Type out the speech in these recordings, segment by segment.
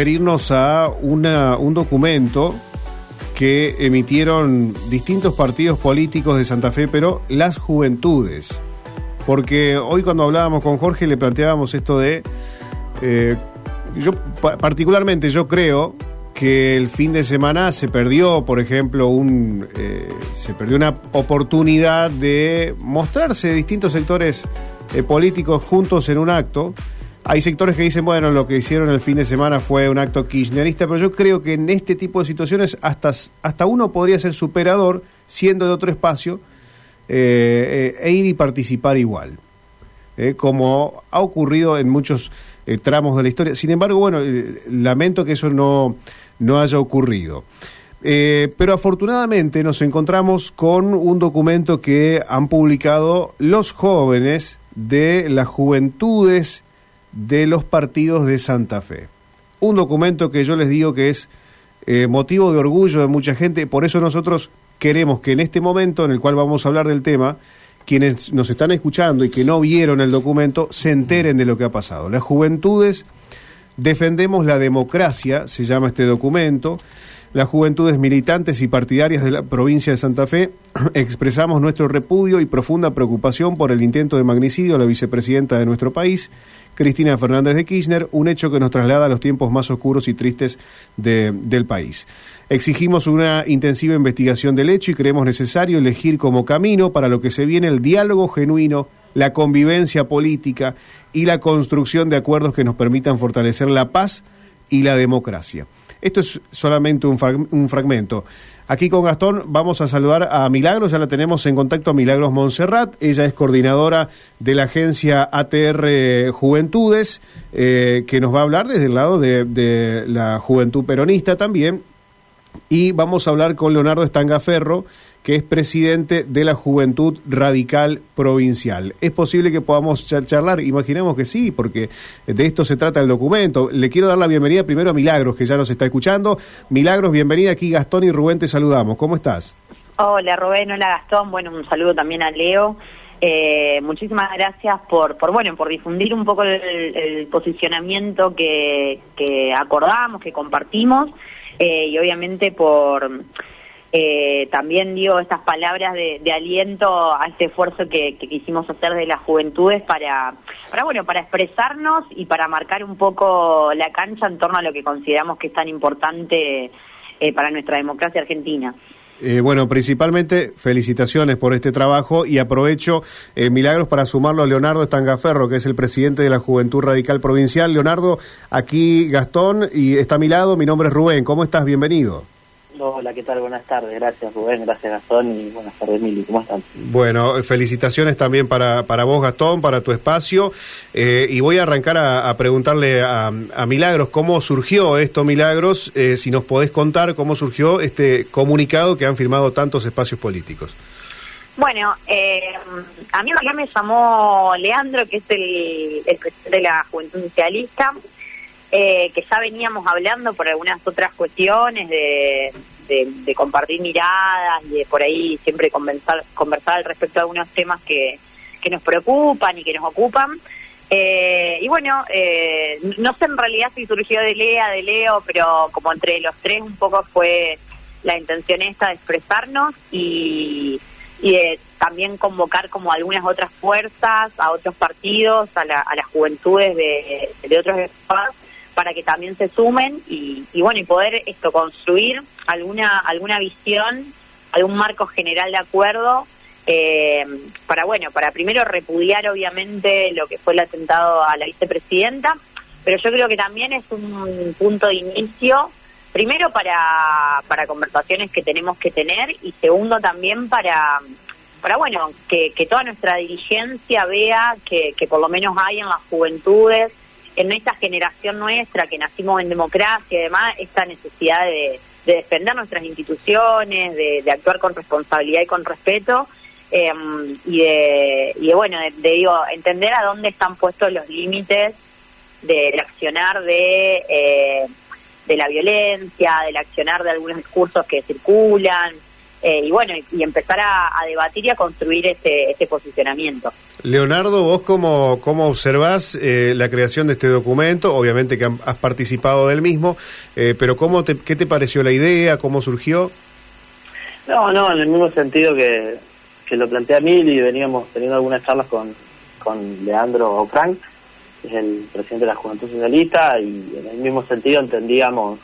referirnos a un documento que emitieron distintos partidos políticos de Santa Fe, pero las juventudes. Porque hoy cuando hablábamos con Jorge le planteábamos esto de... eh, yo particularmente yo creo que el fin de semana se perdió, por ejemplo, un eh, se perdió una oportunidad de mostrarse distintos sectores eh, políticos juntos en un acto. Hay sectores que dicen, bueno, lo que hicieron el fin de semana fue un acto kirchnerista, pero yo creo que en este tipo de situaciones hasta, hasta uno podría ser superador, siendo de otro espacio, eh, eh, e ir y participar igual, eh, como ha ocurrido en muchos tramos de la historia. Sin embargo, bueno, lamento que eso no, no haya ocurrido. Pero afortunadamente nos encontramos con un documento que han publicado los jóvenes de las juventudes de los partidos de Santa Fe. Un documento que yo les digo que es eh, motivo de orgullo de mucha gente, por eso nosotros queremos que en este momento en el cual vamos a hablar del tema, quienes nos están escuchando y que no vieron el documento, se enteren de lo que ha pasado. Las juventudes defendemos la democracia, se llama este documento. Las juventudes militantes y partidarias de la provincia de Santa Fe expresamos nuestro repudio y profunda preocupación por el intento de magnicidio a la vicepresidenta de nuestro país, Cristina Fernández de Kirchner, un hecho que nos traslada a los tiempos más oscuros y tristes de- del país. Exigimos una intensiva investigación del hecho y creemos necesario elegir como camino para lo que se viene el diálogo genuino, la convivencia política y la construcción de acuerdos que nos permitan fortalecer la paz y la democracia. Esto es solamente un, frag- un fragmento. Aquí con Gastón vamos a saludar a Milagros, ya la tenemos en contacto a Milagros Montserrat, ella es coordinadora de la agencia ATR Juventudes, eh, que nos va a hablar desde el lado de, de la juventud peronista también, y vamos a hablar con Leonardo Estangaferro, que es presidente de la Juventud Radical Provincial. ¿Es posible que podamos char- charlar? Imaginemos que sí, porque de esto se trata el documento. Le quiero dar la bienvenida primero a Milagros, que ya nos está escuchando. Milagros, bienvenida aquí, Gastón y Rubén, te saludamos. ¿Cómo estás? Hola Rubén, hola Gastón, bueno, un saludo también a Leo. Eh, muchísimas gracias por, por bueno por difundir un poco el, el posicionamiento que, que acordamos, que compartimos eh, y obviamente por eh, también digo estas palabras de, aliento a este esfuerzo que, que quisimos hacer de las juventudes para, para bueno para expresarnos y para marcar un poco la cancha en torno a lo que consideramos que es tan importante eh, para nuestra democracia argentina. Eh, bueno, principalmente felicitaciones por este trabajo y aprovecho, eh, Milagros, para sumarlo a Leonardo Estangaferro, que es el presidente de la Juventud Radical Provincial. Leonardo, aquí Gastón y está a mi lado, mi nombre es Rubén. ¿Cómo estás? Bienvenido. Hola, ¿qué tal? Buenas tardes. Gracias, Rubén. Gracias, Gastón. Y buenas tardes, Mili. ¿Cómo están? Bueno, felicitaciones también para, para vos, Gastón, para tu espacio. Eh, y voy a arrancar a, a preguntarle a, a Milagros cómo surgió esto, Milagros, eh, si nos podés contar cómo surgió este comunicado que han firmado tantos espacios políticos. Bueno, eh, a mí me llamó Leandro, que es el, el presidente de la Juventud Socialista, eh, que ya veníamos hablando por algunas otras cuestiones de, de, compartir miradas y de por ahí siempre conversar, conversar al respecto de algunos temas que, que nos preocupan y que nos ocupan. Eh, y bueno, eh, no sé en realidad si surgió de Lea, de Leo, pero como entre los tres un poco fue la intención esta de expresarnos y, y de también convocar como algunas otras fuerzas, a otros partidos, a, la- a las juventudes de, de otros espacios para que también se sumen y, bueno y poder esto construir alguna alguna visión algún marco general de acuerdo eh, para bueno para primero repudiar obviamente lo que fue el atentado a la vicepresidenta pero yo creo que también es un punto de inicio primero para para conversaciones que tenemos que tener y segundo también para para bueno que, que toda nuestra dirigencia vea que, que por lo menos hay en las juventudes en esta generación nuestra que nacimos en democracia y demás, esta necesidad de, de defender nuestras instituciones, de, actuar con responsabilidad y con respeto, eh, y, de, y de, bueno, de, de, digo, entender a dónde están puestos los límites del accionar de, eh, de la violencia, del accionar de algunos discursos que circulan, eh, y bueno, y empezar a, debatir y a construir ese, ese posicionamiento. Leonardo, vos cómo, cómo observás eh, la creación de este documento, obviamente que has participado del mismo, eh, pero cómo te, ¿qué te pareció la idea? ¿Cómo surgió? No, no, en el mismo sentido que, que lo plantea Mil y veníamos teniendo algunas charlas con, con Leandro o Frank, que es el presidente de la Juventud Socialista, y en el mismo sentido entendíamos,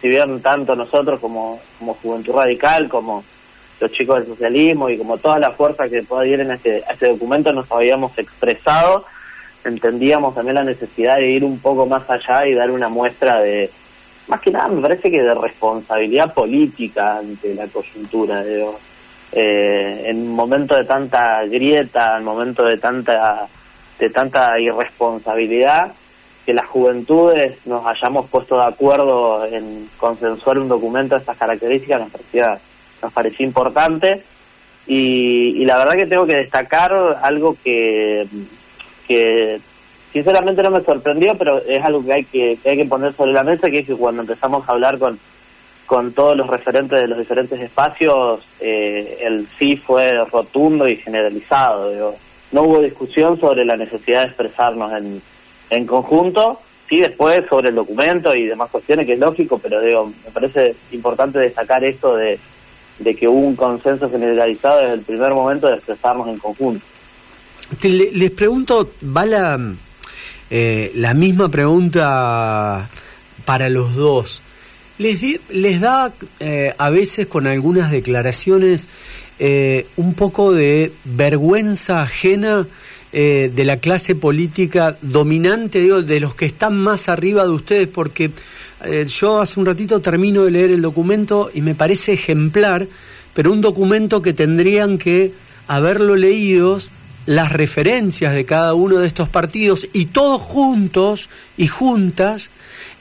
si bien tanto nosotros como, como Juventud Radical, como los chicos del socialismo y como toda la fuerza que pueda ir en este, este documento nos habíamos expresado, entendíamos también la necesidad de ir un poco más allá y dar una muestra de, más que nada me parece que de responsabilidad política ante la coyuntura. Digo. Eh, en un momento de tanta grieta, en momento de tanta, de tanta irresponsabilidad, que las juventudes nos hayamos puesto de acuerdo en consensuar un documento de estas características nos parecía nos pareció importante y, la verdad que tengo que destacar algo que, que sinceramente no me sorprendió, pero es algo que hay que, hay que poner sobre la mesa, que es que cuando empezamos a hablar con, con todos los referentes de los diferentes espacios, eh, el sí fue rotundo y generalizado. No hubo discusión sobre la necesidad de expresarnos en, en conjunto, sí después sobre el documento y demás cuestiones, que es lógico, pero digo, me parece importante destacar esto de de que hubo un consenso generalizado desde el primer momento de expresarnos en conjunto. les pregunto, va la, eh, la misma pregunta para los dos. ¿Les, les da eh, a veces con algunas declaraciones eh, un poco de vergüenza ajena de la clase política dominante, digo, de los que están más arriba de ustedes? Porque eh, yo hace un ratito termino de leer el documento y me parece ejemplar, pero un documento que tendrían que haberlo leído las referencias de cada uno de estos partidos y todos juntos y juntas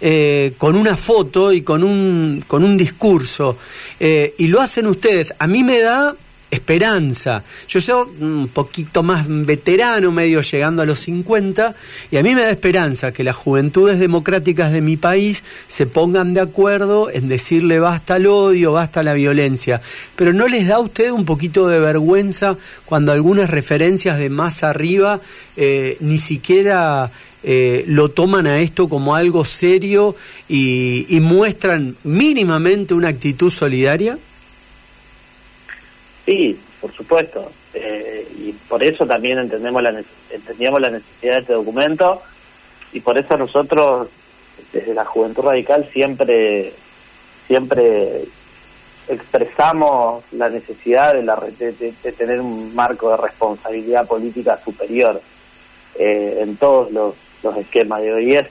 eh, con una foto y con un, con un discurso. Eh, y lo hacen ustedes. A mí me da esperanza. Yo soy un poquito más veterano, medio llegando a los 50, y a mí me da esperanza que las juventudes democráticas de mi país se pongan de acuerdo en decirle basta al odio, basta la violencia. Pero ¿no les da a usted un poquito de vergüenza cuando algunas referencias de más arriba eh, ni siquiera... Eh, lo toman a esto como algo serio y muestran mínimamente una actitud solidaria? Sí, por supuesto. Eh, y por eso también entendemos la, entendíamos la necesidad de este documento y por eso nosotros desde la Juventud Radical siempre siempre expresamos la necesidad de, la, de, tener un marco de responsabilidad política superior eh, en todos los, los esquemas de hoy. Es,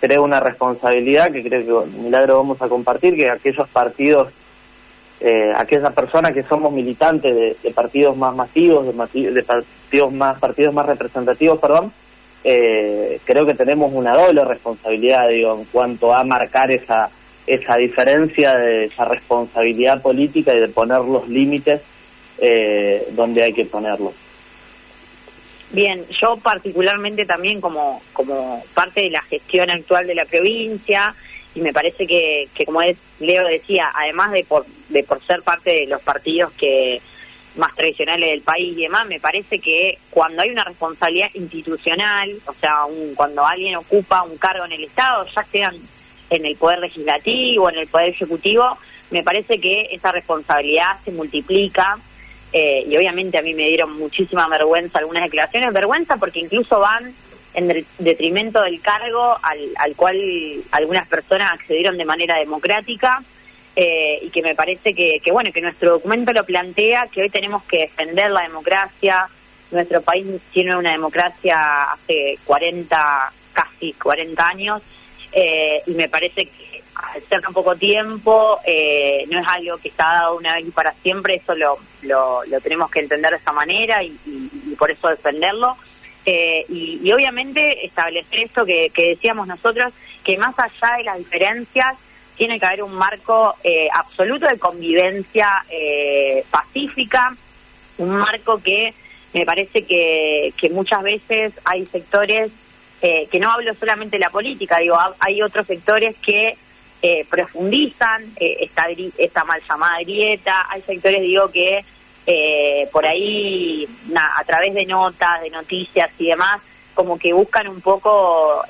creo, una responsabilidad que creo que Milagro vamos a compartir, que aquellos partidos eh, aquellas personas que somos militantes de, partidos más masivos, de, partidos más partidos más representativos, perdón, eh, creo que tenemos una doble responsabilidad, digo, en cuanto a marcar esa esa diferencia de esa responsabilidad política y de poner los límites eh, donde hay que ponerlos. Bien, yo particularmente también como, como parte de la gestión actual de la provincia, y me parece que, que como es, Leo decía, además de por, de por ser parte de los partidos que más tradicionales del país y demás, me parece que cuando hay una responsabilidad institucional, o sea, un, cuando alguien ocupa un cargo en el Estado, ya sean en el Poder Legislativo, en el Poder Ejecutivo, me parece que esa responsabilidad se multiplica eh, y obviamente a mí me dieron muchísima vergüenza algunas declaraciones, vergüenza porque incluso van en detrimento del cargo al, al cual algunas personas accedieron de manera democrática eh, y que me parece que, que, bueno que nuestro documento lo plantea que hoy tenemos que defender la democracia. Nuestro país tiene una democracia hace 40 casi 40 años eh, y me parece que al ser tan poco tiempo eh, no es algo que está dado una vez y para siempre. Eso lo, lo, lo tenemos que entender de esa manera y, y por eso defenderlo eh, y, obviamente establecer esto que, decíamos nosotros, que más allá de las diferencias, tiene que haber un marco eh, absoluto de convivencia eh, pacífica, un marco que me parece que, que muchas veces hay sectores, que no hablo solamente de la política, digo, hay otros sectores que eh, profundizan eh, esta, esta mal llamada grieta. Hay sectores, digo, que eh, por ahí, a través de notas, de noticias y demás, como que buscan un poco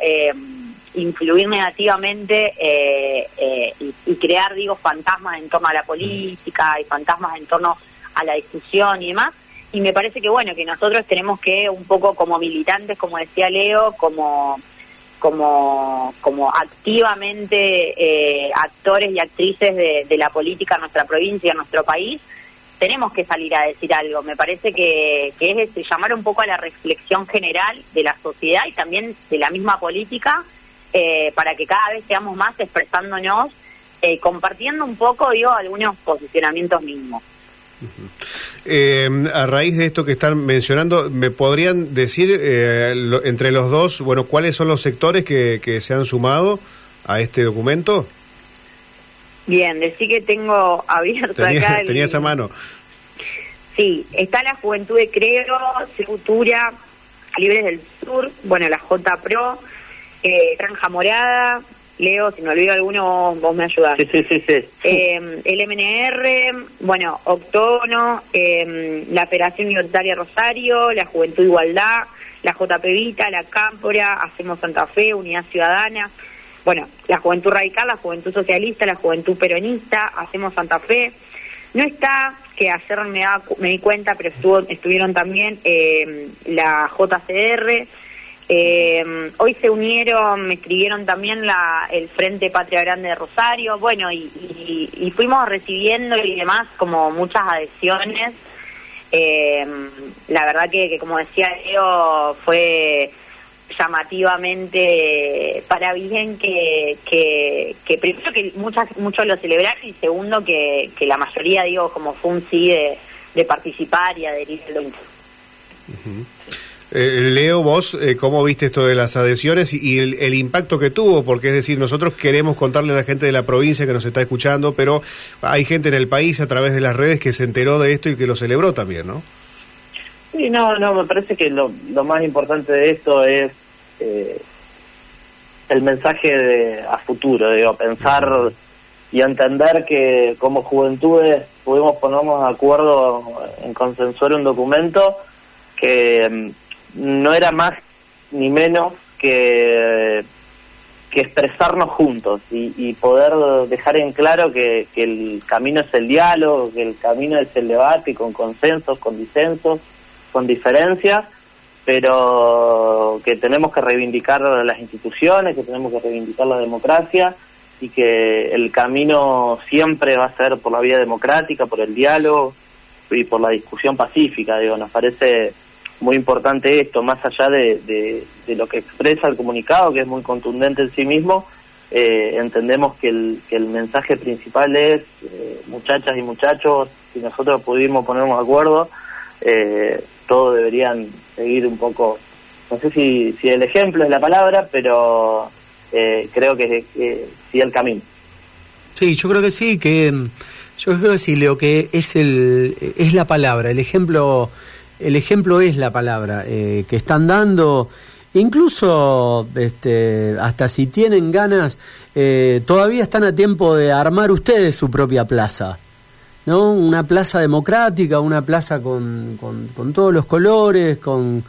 influir negativamente y, y, crear, digo, fantasmas en torno a la política y fantasmas en torno a la discusión y demás. Y me parece que, bueno, que nosotros tenemos que, un poco como militantes, como decía Leo, como como, como activamente eh, actores y actrices de, la política en nuestra provincia, en nuestro país, tenemos que salir a decir algo. Me parece que, es este, llamar un poco a la reflexión general de la sociedad y también de la misma política eh, para que cada vez seamos más expresándonos, eh, compartiendo un poco, digo, algunos posicionamientos mismos. Eh, a raíz de esto que están mencionando, ¿me podrían decir eh, entre los dos, bueno, cuáles son los sectores que se han sumado a este documento? Bien, decir que tengo abierto acá. El... Tenía esa mano. Sí, está la Juventud de Creo, Futura, Libres del Sur, bueno, la J Pro, eh, Franja Morada, Leo, si me olvido alguno, vos me ayudás. Sí, sí, sí. sí. Eh, el MNR, bueno, Octono, eh, la Federación Libertaria Rosario, la Juventud Igualdad, la JP Vita, la Cámpora, Hacemos Santa Fe, Unidad Ciudadana, bueno, la Juventud Radical, la Juventud Socialista, la Juventud Peronista, Hacemos Santa Fe. No está, que ayer me, me di cuenta, pero estuvo, estuvieron también eh, la JCR, eh, hoy se unieron, me escribieron también la, el Frente Patria Grande de Rosario, bueno, y, fuimos recibiendo y demás como muchas adhesiones. Eh, la verdad que, como decía Leo, fue llamativamente para bien que, que, primero que muchas, muchos lo celebraron y segundo que, que la mayoría, digo, como fue un sí de, participar y adherir al eh, Leo, vos, eh, ¿cómo viste esto de las adhesiones y, el, impacto que tuvo? Porque es decir, nosotros queremos contarle a la gente de la provincia que nos está escuchando, pero hay gente en el país a través de las redes que se enteró de esto y que lo celebró también, ¿no? Sí, no, no, me parece que lo, más importante de esto es eh, el mensaje de, a futuro, digo, pensar y entender que como juventudes pudimos ponernos de acuerdo en consensuar un documento que mm, no era más ni menos que, que expresarnos juntos y, poder dejar en claro que, el camino es el diálogo, que el camino es el debate con consensos, con disensos, con diferencias, pero que tenemos que reivindicar las instituciones, que tenemos que reivindicar la democracia y que el camino siempre va a ser por la vía democrática, por el diálogo y por la discusión pacífica. Digo, nos parece muy importante esto, más allá de, de, lo que expresa el comunicado, que es muy contundente en sí mismo, eh, entendemos que el, que el mensaje principal es, eh, muchachas y muchachos, si nosotros pudimos ponernos de acuerdo, eh, todos deberían seguir un poco, no sé si, si el ejemplo es la palabra, pero creo que, que sí el camino. Sí, yo creo que sí, que yo creo que sí, Leo, que es, el, es la palabra, el ejemplo el ejemplo es la palabra eh, que están dando. Incluso, este, hasta si tienen ganas, eh, todavía están a tiempo de armar ustedes su propia plaza. ¿No? Una plaza democrática, una plaza con, con, todos los colores, con,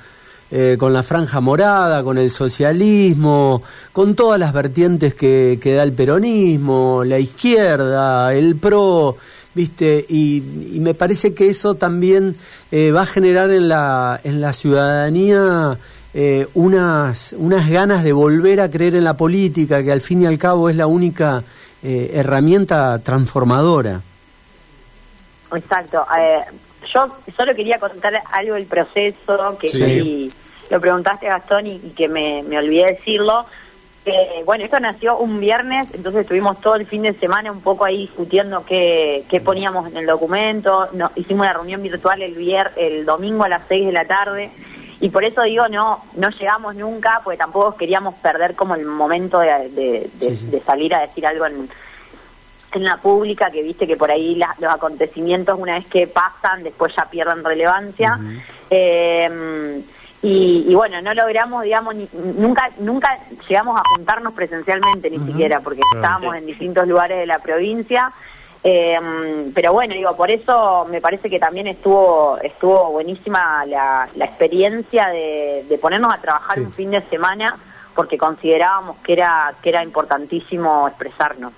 eh, con la franja morada, con el socialismo, con todas las vertientes que, que da el peronismo, la izquierda, el PRO. ¿viste? Y, me parece que eso también eh, va a generar en la, en la ciudadanía eh, unas, unas ganas de volver a creer en la política, que al fin y al cabo es la única herramienta transformadora. Exacto. yo solo quería contar algo del proceso, que lo preguntaste Gastón y, y que me, me olvidé decirlo eh, bueno, esto nació un viernes, entonces estuvimos todo el fin de semana un poco ahí discutiendo qué, qué poníamos en el documento. No, hicimos una reunión virtual el, vier, el domingo a las 6 de la tarde y por eso digo, no no llegamos nunca, porque tampoco queríamos perder como el momento de, de, salir a decir algo en, en la pública, que viste que por ahí los acontecimientos una vez que pasan, después ya pierden relevancia. y, bueno, no logramos, digamos, nunca nunca llegamos a juntarnos presencialmente ni siquiera, porque estábamos en distintos lugares de la provincia. Eh, pero bueno, digo, por eso me parece que también estuvo estuvo buenísima la, la experiencia de, de, ponernos a trabajar un fin de semana, porque considerábamos que era que era importantísimo expresarnos.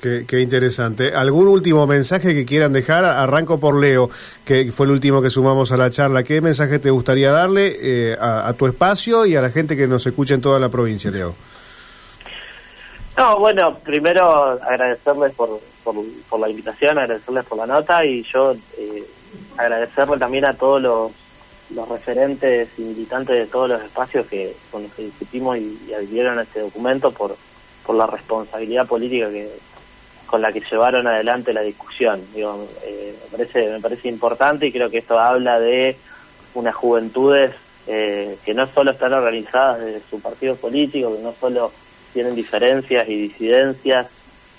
Qué, interesante. ¿Algún último mensaje que quieran dejar? Arranco por Leo, que fue el último que sumamos a la charla. ¿Qué mensaje te gustaría darle eh, a, tu espacio y a la gente que nos escucha en toda la provincia, Leo? No, bueno, primero agradecerles por, por, la invitación, agradecerles por la nota y yo eh, agradecerle también a todos los, referentes y militantes de todos los espacios que con los que discutimos y, y a este documento por, por la responsabilidad política que, con la que llevaron adelante la discusión. Digo, eh, me, parece, me parece importante y creo que esto habla de unas juventudes eh, que no solo están organizadas desde su partido político, que no solo tienen diferencias y disidencias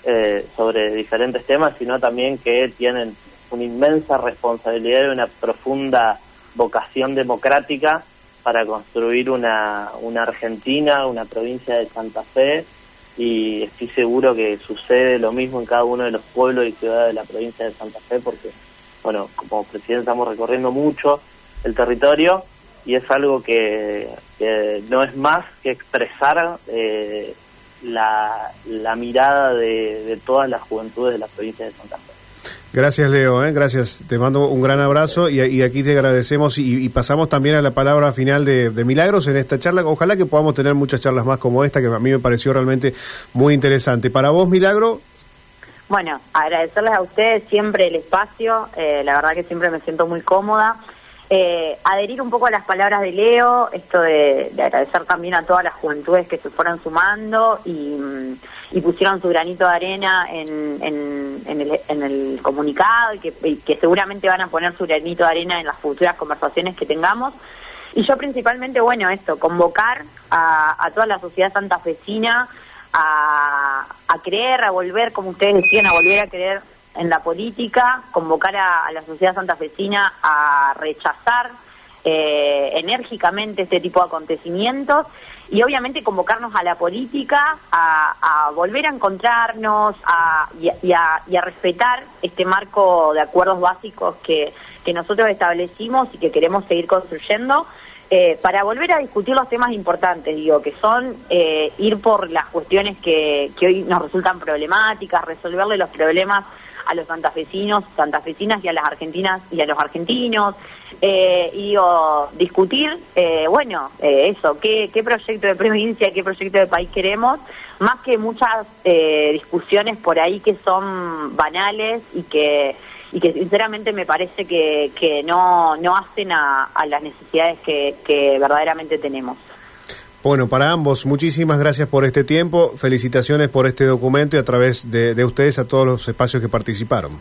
eh, sobre diferentes temas, sino también que tienen una inmensa responsabilidad y una profunda vocación democrática para construir una, una Argentina, una provincia de Santa Fe, y estoy seguro que sucede lo mismo en cada uno de los pueblos y ciudades de la provincia de Santa Fe porque, bueno, como presidente estamos recorriendo mucho el territorio y es algo que, no es más que expresar eh, la, mirada de, de todas las juventudes de la provincia de Santa Fe. Gracias, Leo. ¿eh? Gracias. Te mando un gran abrazo y, aquí te agradecemos y, pasamos también a la palabra final de, Milagros en esta charla. Ojalá que podamos tener muchas charlas más como esta, que a mí me pareció realmente muy interesante. Para vos, Milagro. Bueno, agradecerles a ustedes siempre el espacio. Eh, la verdad que siempre me siento muy cómoda. Eh, adherir un poco a las palabras de Leo, esto de, agradecer también a todas las juventudes que se fueron sumando y, mm, pusieron su granito de arena en, el, comunicado y que, seguramente van a poner su granito de arena en las futuras conversaciones que tengamos. Y yo principalmente, bueno, esto, convocar a, toda la sociedad santafesina a, a creer, a volver, como ustedes decían, a volver a creer en la política, convocar a, la sociedad santafesina a rechazar eh, enérgicamente este tipo de acontecimientos y obviamente convocarnos a la política a, volver a encontrarnos y, a, respetar este marco de acuerdos básicos que, nosotros establecimos y que queremos seguir construyendo. Eh, para volver a discutir los temas importantes, digo, que son eh, ir por las cuestiones que, que hoy nos resultan problemáticas, resolverle los problemas a los santafesinos, santafesinas y a las argentinas y a los argentinos. Eh, y digo, discutir, eh, bueno, eh, eso, ¿qué, qué proyecto de provincia, qué proyecto de país queremos, más que muchas discusiones por ahí que son banales y que y que sinceramente me parece que, que no, no hacen a, a las necesidades que, que verdaderamente tenemos. Bueno, para ambos, muchísimas gracias por este tiempo, felicitaciones por este documento y a través de, de ustedes a todos los espacios que participaron.